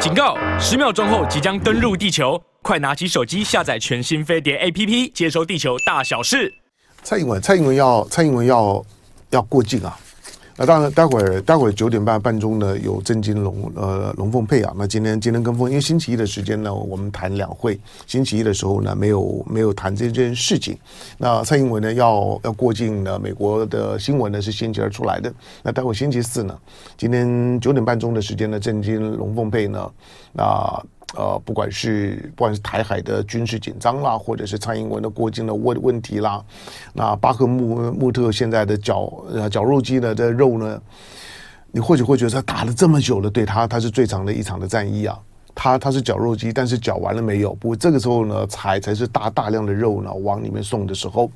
警告！十秒钟后即将登陆地球，快拿起手机下载全新飞碟 APP，接收地球大小事。蔡英文，蔡英文要，蔡英文要要过境啊。那当然，待会儿待会儿九点半半钟呢，有正金龙呃龙凤配啊。那今天今天跟风，因为星期一的时间呢，我们谈两会。星期一的时候呢，没有没有谈这件事情。那蔡英文呢，要要过境呢，美国的新闻呢是星期二出来的。那待会儿星期四呢，今天九点半钟的时间呢，正金龙凤配呢，那。呃不管是不管是台海的军事紧张啦，或者是蔡英文的过境的问问题啦，那巴赫穆穆特现在的绞呃绞肉机呢的肉呢，你或许会觉得他打了这么久了，对他他是最长的一场的战役啊，他他是绞肉机，但是绞完了没有？不过这个时候呢，才才是大大量的肉呢往里面送的时候，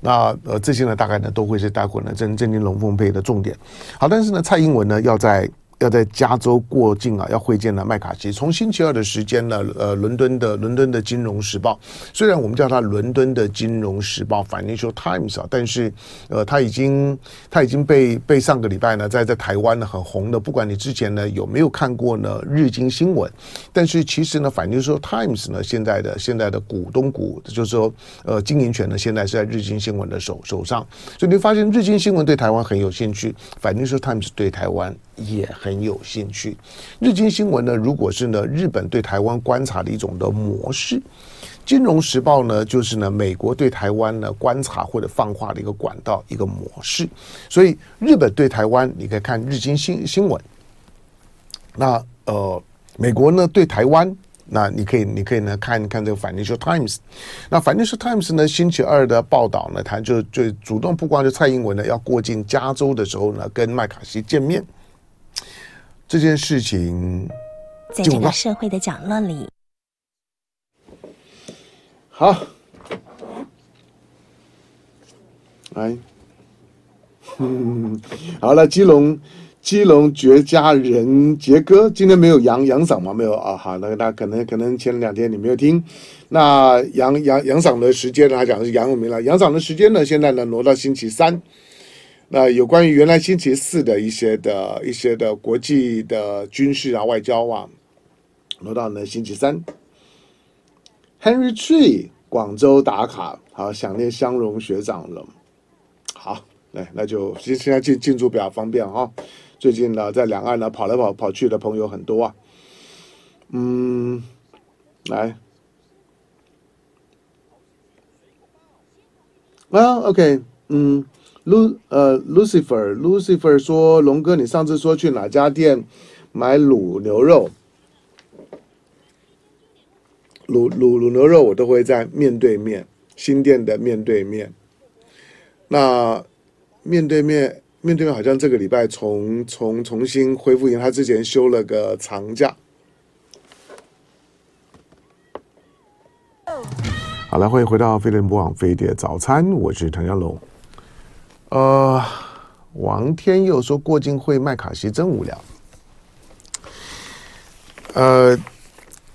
那呃这些呢大概呢都会是待会呢正正经龙凤配的重点。好，但是呢蔡英文呢要在。要在加州过境啊，要会见了麦卡锡。从星期二的时间呢，呃，伦敦的伦敦的《金融时报》，虽然我们叫它伦敦的《金融时报》（Financial Times） 啊，但是呃，它已经它已经被被上个礼拜呢，在在台湾呢很红的。不管你之前呢有没有看过呢日经新闻，但是其实呢，《Financial Times》呢现在的现在的股东股，就是说呃经营权呢现在是在日经新闻的手手上，所以你会发现日经新闻对台湾很有兴趣，《Financial Times》对台湾。也很有兴趣。日经新闻呢，如果是呢日本对台湾观察的一种的模式，金融时报呢就是呢美国对台湾呢观察或者放话的一个管道一个模式。所以日本对台湾，你可以看日经新新闻。那呃，美国呢对台湾，那你可以你可以呢看看这个 Financial Times。那 Financial Times 呢星期二的报道呢，他就就主动曝光，就蔡英文呢要过境加州的时候呢，跟麦卡锡见面。这件事情，在这个社会的角落里，好，来，嗯，好了，基隆，基隆绝佳人杰哥，今天没有杨杨嗓吗？没有啊，好，那那可能可能前两天你没有听，那杨杨杨嗓的时间呢？他讲的是杨永明了，杨嗓的时间呢？现在呢挪到星期三。那有关于原来星期四的一些的一些的国际的军事啊、外交啊，挪到呢星期三。Henry Tree 广州打卡，好想念香容学长了。好，来那就现现在进进驻比较方便哈。最近呢，在两岸呢跑来跑跑去的朋友很多啊。嗯，来，Well, OK，嗯。Lu 呃，Lucifer，Lucifer 说：“龙哥，你上次说去哪家店买卤牛肉？卤卤卤牛肉我都会在面对面新店的面对面。那面对面面对面好像这个礼拜重重重新恢复，因为他之前休了个长假。好了，欢迎回到飞碟联播网飞碟早餐，我是唐家龙。”呃，王天佑说过境会麦卡锡真无聊。呃，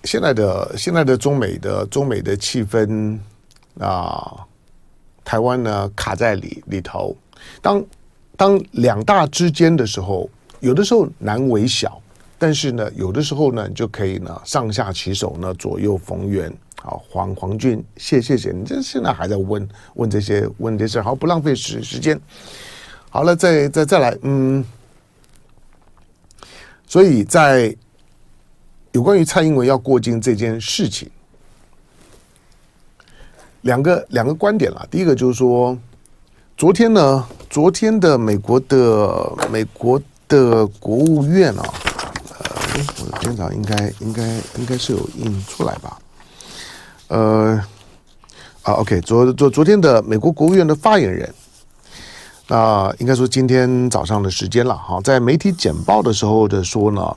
现在的现在的中美的中美的气氛啊，台湾呢卡在里里头。当当两大之间的时候，有的时候难为小，但是呢，有的时候呢，就可以呢上下其手呢，左右逢源。好，黄黄俊，谢谢谢你，这现在还在问问这些问这些事，好，不浪费时时间。好了，再再再来，嗯，所以在有关于蔡英文要过境这件事情，两个两个观点啦。第一个就是说，昨天呢，昨天的美国的美国的国务院啊，呃，我的电脑应该应该应该是有印出来吧。呃，啊，OK，昨昨昨天的美国国务院的发言人，啊、应该说今天早上的时间了哈，在媒体简报的时候的说呢，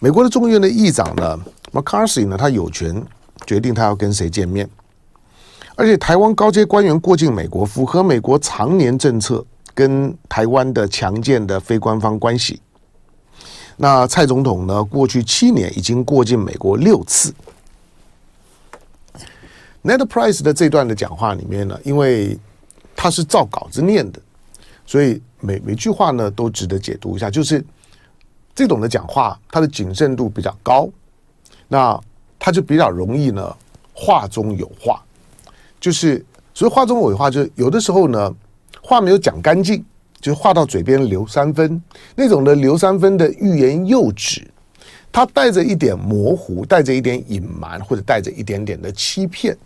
美国的众议院的议长呢，McCarthy 呢，他有权决定他要跟谁见面，而且台湾高阶官员过境美国，符合美国常年政策跟台湾的强健的非官方关系。那蔡总统呢，过去七年已经过境美国六次。Net Price 的这段的讲话里面呢，因为他是照稿子念的，所以每每句话呢都值得解读一下。就是这种的讲话，它的谨慎度比较高，那他就比较容易呢话中有话，就是所以话中有话，就是有的时候呢话没有讲干净，就是话到嘴边留三分，那种的留三分的欲言又止，它带着一点模糊，带着一点隐瞒，或者带着一点点的欺骗。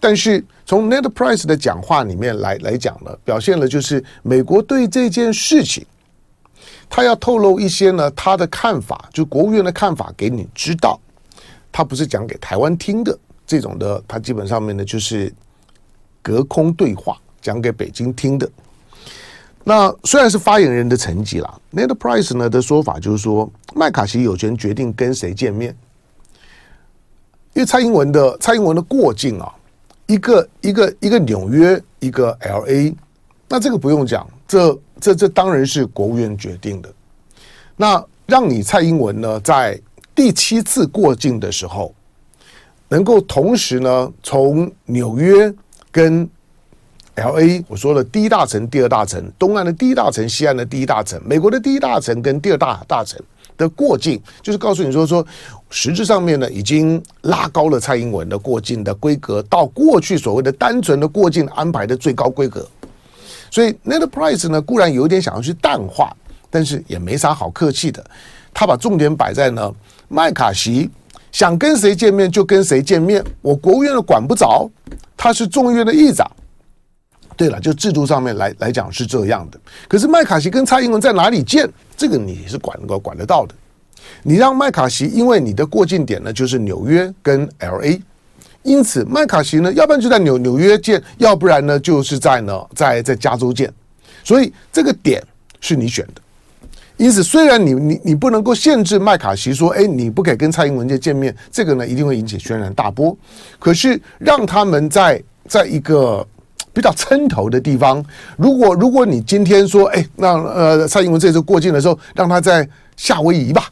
但是从 Net Price 的讲话里面来来讲呢，表现了就是美国对这件事情，他要透露一些呢他的看法，就国务院的看法给你知道，他不是讲给台湾听的这种的，他基本上面呢就是隔空对话，讲给北京听的。那虽然是发言人的层级啦，Net Price 呢的说法就是说，麦卡锡有权决定跟谁见面，因为蔡英文的蔡英文的过境啊。一个一个一个纽约，一个 LA，那这个不用讲，这这这当然是国务院决定的。那让你蔡英文呢，在第七次过境的时候，能够同时呢，从纽约跟 LA，我说了第一大城、第二大城，东岸的第一大城、西岸的第一大城，美国的第一大城跟第二大大城。的过境就是告诉你说说，实质上面呢，已经拉高了蔡英文的过境的规格，到过去所谓的单纯的过境安排的最高规格。所以 Net Price 呢，固然有点想要去淡化，但是也没啥好客气的。他把重点摆在呢，麦卡锡想跟谁见面就跟谁见面，我国务院的管不着，他是众议院的议长。对了，就制度上面来来讲是这样的。可是麦卡锡跟蔡英文在哪里见？这个你是管得管得到的。你让麦卡锡，因为你的过境点呢就是纽约跟 LA，因此麦卡锡呢，要不然就在纽纽约见，要不然呢就是在呢在在加州见。所以这个点是你选的。因此，虽然你你你不能够限制麦卡锡说，哎，你不可以跟蔡英文见见面，这个呢一定会引起轩然大波。可是让他们在在一个。比较称头的地方，如果如果你今天说，哎，那呃，蔡英文这次过境的时候，让他在夏威夷吧。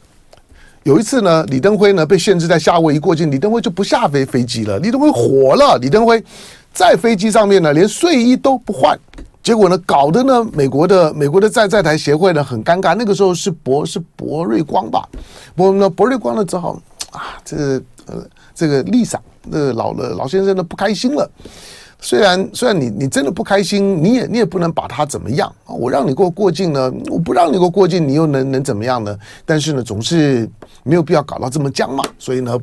有一次呢，李登辉呢被限制在夏威夷过境，李登辉就不下飞飞机了。李登辉火了，李登辉在飞机上面呢连睡衣都不换，结果呢搞得呢美国的美国的在在台协会呢很尴尬。那个时候是博是博瑞光吧，博呢博瑞光呢只好啊，这个呃这个丽莎那老了老先生呢不开心了。虽然虽然你你真的不开心，你也你也不能把他怎么样啊。我让你过过境呢，我不让你过过境，你又能能怎么样呢？但是呢，总是没有必要搞到这么僵嘛。所以呢，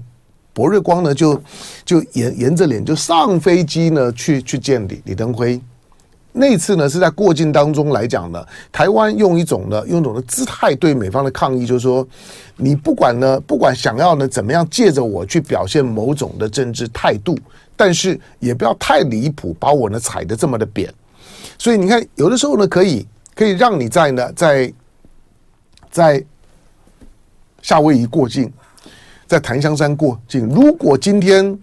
博瑞光呢就就沿沿着脸就上飞机呢去去见李李登辉。那次呢是在过境当中来讲呢，台湾用一种呢用一种的姿态对美方的抗议，就是说你不管呢不管想要呢怎么样借着我去表现某种的政治态度。但是也不要太离谱，把我呢踩得这么的扁。所以你看，有的时候呢，可以可以让你在呢，在在夏威夷过境，在檀香山过境。如果今天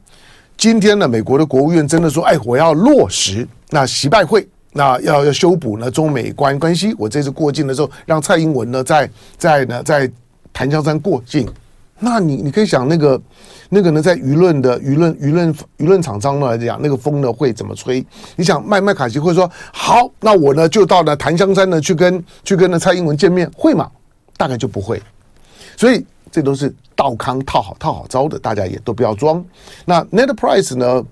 今天呢，美国的国务院真的说，哎，我要落实那习拜会，那要要修补呢中美关关系。我这次过境的时候，让蔡英文呢在在呢在檀香山过境。那你你可以想那个那个呢，在舆论的舆论舆论舆论场上呢来讲，那个风呢会怎么吹？你想麦麦卡锡会说好，那我呢就到了檀香山呢去跟去跟那蔡英文见面会吗？大概就不会。所以这都是道康套好套好招的，大家也都不要装。那 Net Price 呢，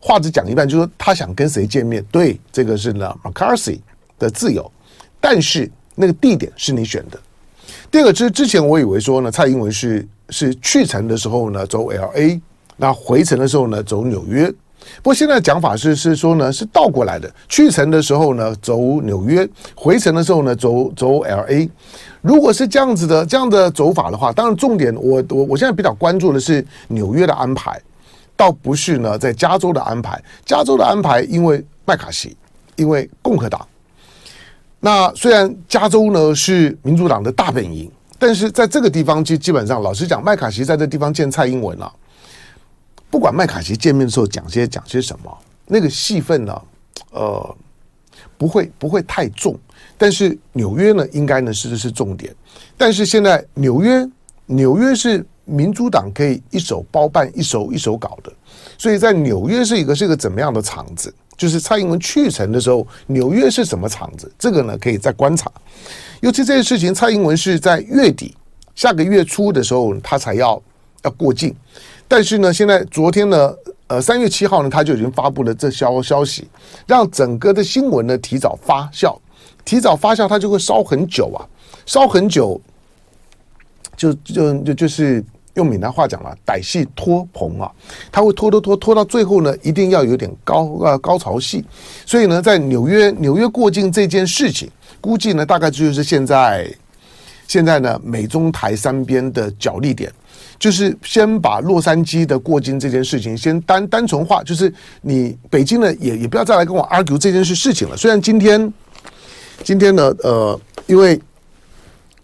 话只讲一半，就是说他想跟谁见面，对，这个是呢 McCarthy 的自由，但是那个地点是你选的。第二个之之前我以为说呢，蔡英文是是去程的时候呢走 LA，那回程的时候呢走纽约。不过现在讲法是是说呢是倒过来的，去程的时候呢走纽约，回程的时候呢走走 LA。如果是这样子的这样的走法的话，当然重点我我我现在比较关注的是纽约的安排，倒不是呢在加州的安排。加州的安排因为麦卡锡，因为共和党。那虽然加州呢是民主党的大本营，但是在这个地方，基基本上，老实讲，麦卡锡在这地方见蔡英文了，不管麦卡锡见面的时候讲些讲些什么，那个戏份呢，呃，不会不会太重。但是纽约呢，应该呢是是重点。但是现在纽约纽约是民主党可以一手包办、一手一手搞的，所以在纽约是一个是一个怎么样的场子？就是蔡英文去程的时候，纽约是什么场子？这个呢，可以再观察。尤其这件事情，蔡英文是在月底下个月初的时候，他才要要过境。但是呢，现在昨天呢，呃，三月七号呢，他就已经发布了这消消息，让整个的新闻呢提早发酵，提早发酵，它就会烧很久啊，烧很久，就就就就是。用闽南话讲了，歹戏拖棚啊，他会拖拖拖拖到最后呢，一定要有点高呃高潮戏。所以呢，在纽约纽约过境这件事情，估计呢大概就是现在现在呢美中台三边的角力点，就是先把洛杉矶的过境这件事情先单单纯化，就是你北京呢也也不要再来跟我 argue 这件事事情了。虽然今天今天呢呃因为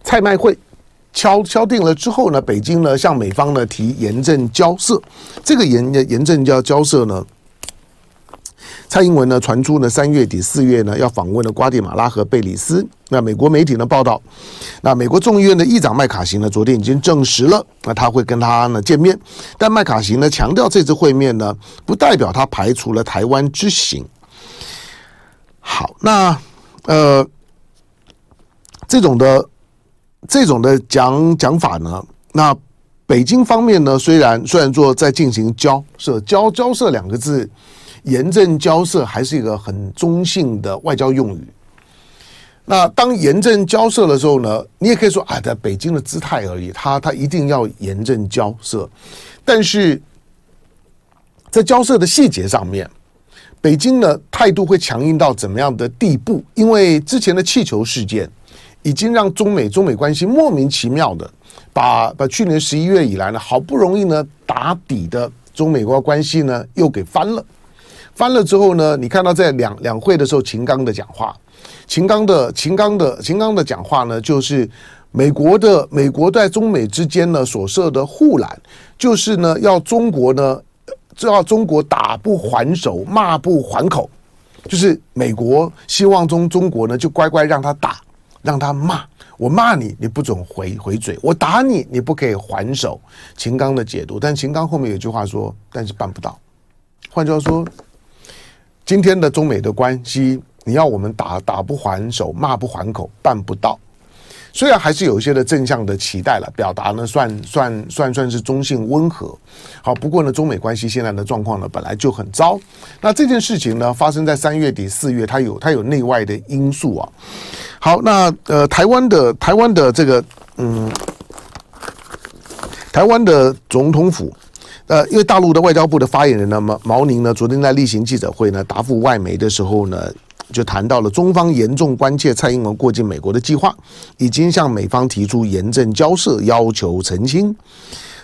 蔡麦会。敲敲定了之后呢，北京呢向美方呢提严正交涉。这个严严正交交涉呢，蔡英文呢传出呢三月底四月呢要访问的瓜地马拉和贝里斯。那美国媒体呢报道，那美国众议院的议长麦卡锡呢昨天已经证实了，那他会跟他呢见面。但麦卡锡呢强调，这次会面呢不代表他排除了台湾之行。好，那呃这种的。这种的讲讲法呢，那北京方面呢，虽然虽然说在进行交涉，交交涉两个字，严正交涉还是一个很中性的外交用语。那当严正交涉的时候呢，你也可以说啊，在北京的姿态而已，他他一定要严正交涉。但是在交涉的细节上面，北京的态度会强硬到怎么样的地步？因为之前的气球事件。已经让中美中美关系莫名其妙的把把去年十一月以来呢，好不容易呢打底的中美国关系呢又给翻了，翻了之后呢，你看到在两两会的时候，秦刚的讲话，秦刚的秦刚的秦刚的讲话呢，就是美国的美国在中美之间呢所设的护栏，就是呢要中国呢，就要中国打不还手，骂不还口，就是美国希望中中国呢就乖乖让他打。让他骂我骂你，你不准回回嘴；我打你，你不可以还手。秦刚的解读，但秦刚后面有句话说：“但是办不到。”换句话说，今天的中美的关系，你要我们打打不还手，骂不还口，办不到。虽然还是有一些的正向的期待了，表达呢算算算算是中性温和。好，不过呢，中美关系现在的状况呢本来就很糟。那这件事情呢发生在三月底四月，它有它有内外的因素啊。好，那呃，台湾的台湾的这个嗯，台湾的总统府，呃，因为大陆的外交部的发言人呢毛毛宁呢昨天在例行记者会呢答复外媒的时候呢。就谈到了中方严重关切蔡英文过境美国的计划，已经向美方提出严正交涉，要求澄清。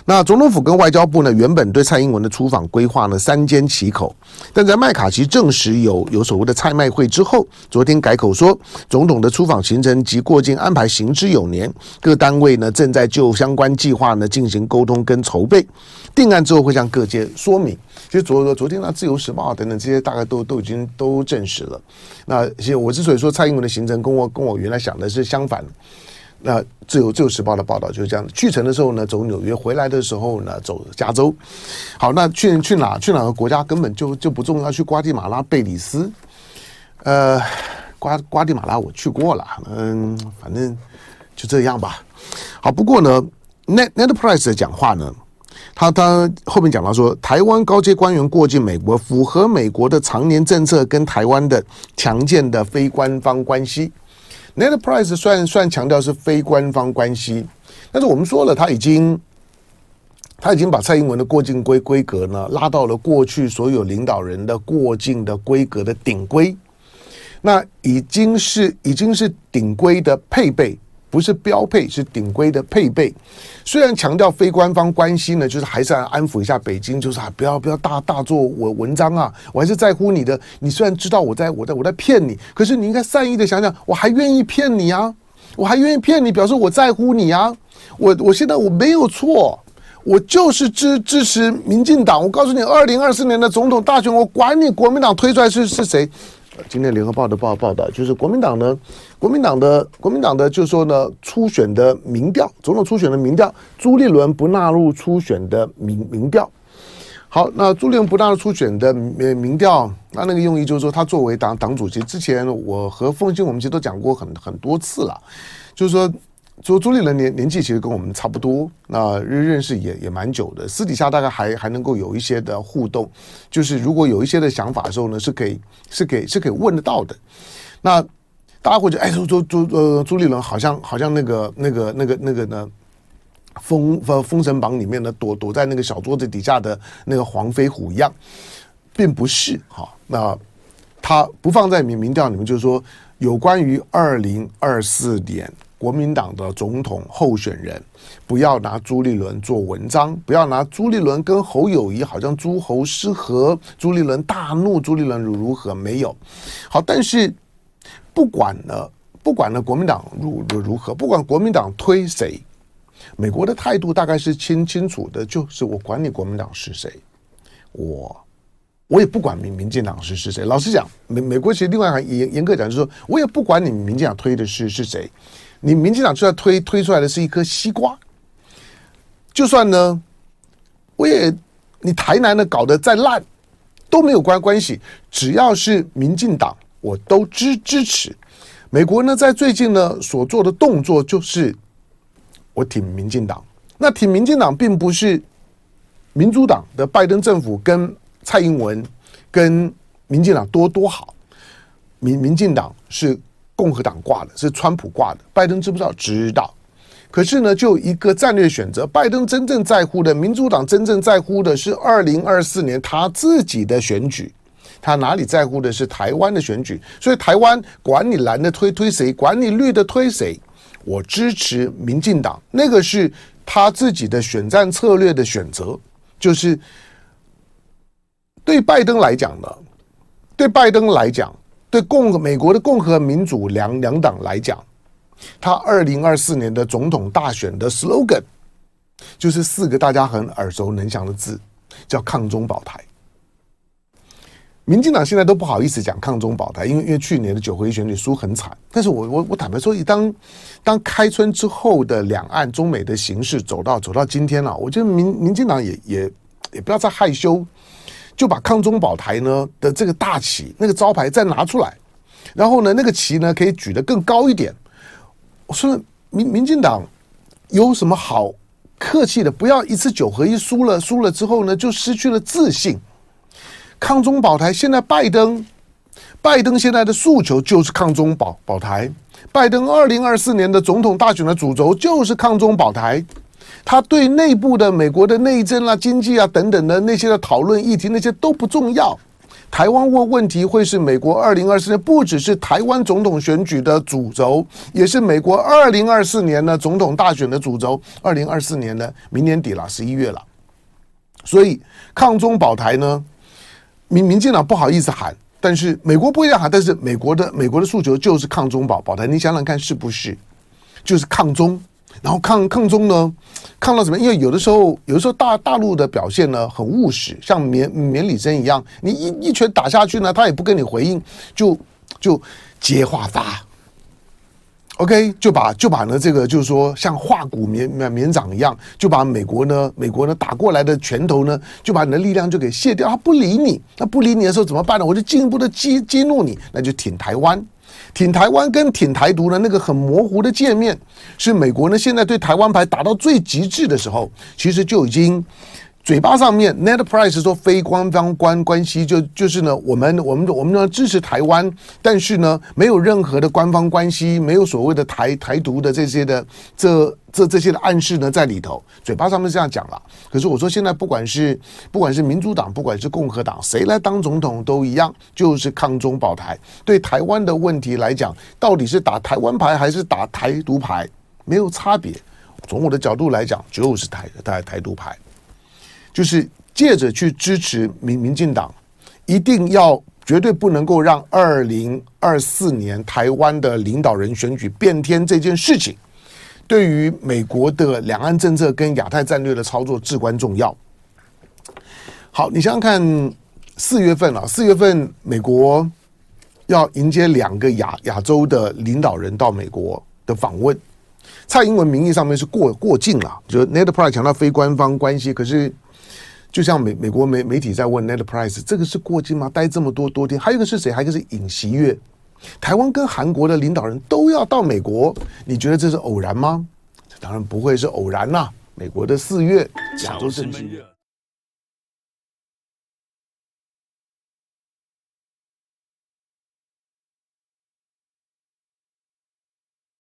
那总统府跟外交部呢，原本对蔡英文的出访规划呢三缄其口，但在麦卡锡证实有有所谓的蔡麦会之后，昨天改口说，总统的出访行程及过境安排行之有年，各单位呢正在就相关计划呢进行沟通跟筹备，定案之后会向各界说明。其实昨昨天呢，《自由时报》等等这些大概都都已经都证实了。那其实我之所以说蔡英文的行程跟我跟我原来想的是相反。那自由自由时报的报道就是这样，去程的时候呢，走纽约；回来的时候呢，走加州。好，那去去哪去哪个国家根本就就不重要，去瓜地马拉、贝里斯。呃，瓜瓜地马拉我去过了，嗯，反正就这样吧。好，不过呢，Net Net Price 的讲话呢，他他后面讲到说，台湾高阶官员过境美国，符合美国的常年政策跟台湾的强健的非官方关系。Net Price 算算强调是非官方关系，但是我们说了，他已经他已经把蔡英文的过境规规格呢拉到了过去所有领导人的过境的规格的顶规，那已经是已经是顶规的配备。不是标配，是顶规的配备。虽然强调非官方关系呢，就是还是要安抚一下北京，就是啊，不要不要大大做文文章啊，我还是在乎你的。你虽然知道我在我在我在骗你，可是你应该善意的想想，我还愿意骗你啊，我还愿意骗你，表示我在乎你啊。我我现在我没有错，我就是支支持民进党。我告诉你，二零二四年的总统大选，我管你国民党推出来是是谁。今天联合报的报报道，就是国民党呢，国民党的国民党的，就是说呢，初选的民调，总统初选的民调，朱立伦不纳入初选的民民调。好，那朱立伦不纳入初选的民民调，那那个用意就是说，他作为党党主席，之前我和凤馨我们其实都讲过很很多次了。就是说，朱朱立伦年年纪其实跟我们差不多，那认认识也也蛮久的，私底下大概还还能够有一些的互动，就是如果有一些的想法的时候呢，是可以是可以是可以问得到的。那大家会觉得，哎，朱朱朱呃朱立伦好像好像那个那个那个那个呢，封封封神榜里面呢躲躲在那个小桌子底下的那个黄飞虎一样，并不是哈。那他不放在民民调里面，就是说。有关于二零二四年国民党的总统候选人，不要拿朱立伦做文章，不要拿朱立伦跟侯友谊好像诸侯失和，朱立伦大怒，朱立伦如如何没有？好，但是不管呢，不管呢，国民党如如如何，不管国民党推谁，美国的态度大概是清清楚的，就是我管你国民党是谁，我。我也不管民民进党是是谁，老实讲，美美国其实另外还严严格讲，就是说我也不管你民进党推的是是谁，你民进党就算推推出来的是一颗西瓜，就算呢，我也你台南的搞得再烂都没有关关系，只要是民进党，我都支支持。美国呢，在最近呢所做的动作就是我挺民进党，那挺民进党并不是民主党的拜登政府跟。蔡英文跟民进党多多好，民民进党是共和党挂的，是川普挂的。拜登知不知道？知道。可是呢，就一个战略选择，拜登真正在乎的，民主党真正在乎的是二零二四年他自己的选举，他哪里在乎的是台湾的选举？所以台湾管你蓝的推推谁，管你绿的推谁，我支持民进党，那个是他自己的选战策略的选择，就是。对拜登来讲呢，对拜登来讲，对共和美国的共和民主两两党来讲，他二零二四年的总统大选的 slogan 就是四个大家很耳熟能详的字，叫“抗中保台”。民进党现在都不好意思讲“抗中保台”，因为因为去年的九合一选举输很惨。但是我我我坦白说，当当开春之后的两岸中美的形势走到走到今天了，我觉得民民进党也也也不要再害羞。就把抗中保台呢的这个大旗，那个招牌再拿出来，然后呢，那个旗呢可以举得更高一点。我说民民进党有什么好客气的？不要一次九合一输了，输了之后呢就失去了自信。抗中保台，现在拜登，拜登现在的诉求就是抗中保保台。拜登二零二四年的总统大选的主轴就是抗中保台。他对内部的美国的内政啊、经济啊等等的那些的讨论议题，那些都不重要。台湾问问题会是美国二零二四年不只是台湾总统选举的主轴，也是美国二零二四年的总统大选的主轴。二零二四年呢，明年底了，十一月了。所以抗中保台呢，民民进党不好意思喊，但是美国不一样喊，但是美国的美国的诉求就是抗中保保台。你想想看，是不是？就是抗中。然后抗抗中呢，抗到什么？因为有的时候，有的时候大大陆的表现呢很务实，像免免礼珍一样，你一一拳打下去呢，他也不跟你回应，就就接话发，OK，就把就把呢这个就是说像化骨绵绵绵掌一样，就把美国呢美国呢打过来的拳头呢，就把你的力量就给卸掉，他不理你，那不理你的时候怎么办呢？我就进一步的激激怒你，那就挺台湾。挺台湾跟挺台独的那个很模糊的界面，是美国呢现在对台湾牌打到最极致的时候，其实就已经。嘴巴上面，Net Price 说非官方关关系就就是呢，我们我们我们呢支持台湾，但是呢没有任何的官方关系，没有所谓的台台独的这些的这这这些的暗示呢在里头。嘴巴上面这样讲了，可是我说现在不管是不管是民主党，不管是共和党，谁来当总统都一样，就是抗中保台。对台湾的问题来讲，到底是打台湾牌还是打台独牌，没有差别。从我的角度来讲，就是台台台独牌。就是借着去支持民民进党，一定要绝对不能够让二零二四年台湾的领导人选举变天这件事情，对于美国的两岸政策跟亚太战略的操作至关重要。好，你想想看，四月份啊，四月份美国要迎接两个亚亚洲的领导人到美国的访问，蔡英文名义上面是过过境了，就 Net Price 强调非官方关系，可是。就像美美国媒媒体在问 Net Price，这个是过境吗？待这么多多天，还有一个是谁？还有一个是尹锡悦。台湾跟韩国的领导人都要到美国，你觉得这是偶然吗？这当然不会是偶然啦、美国的四月，亚洲政经。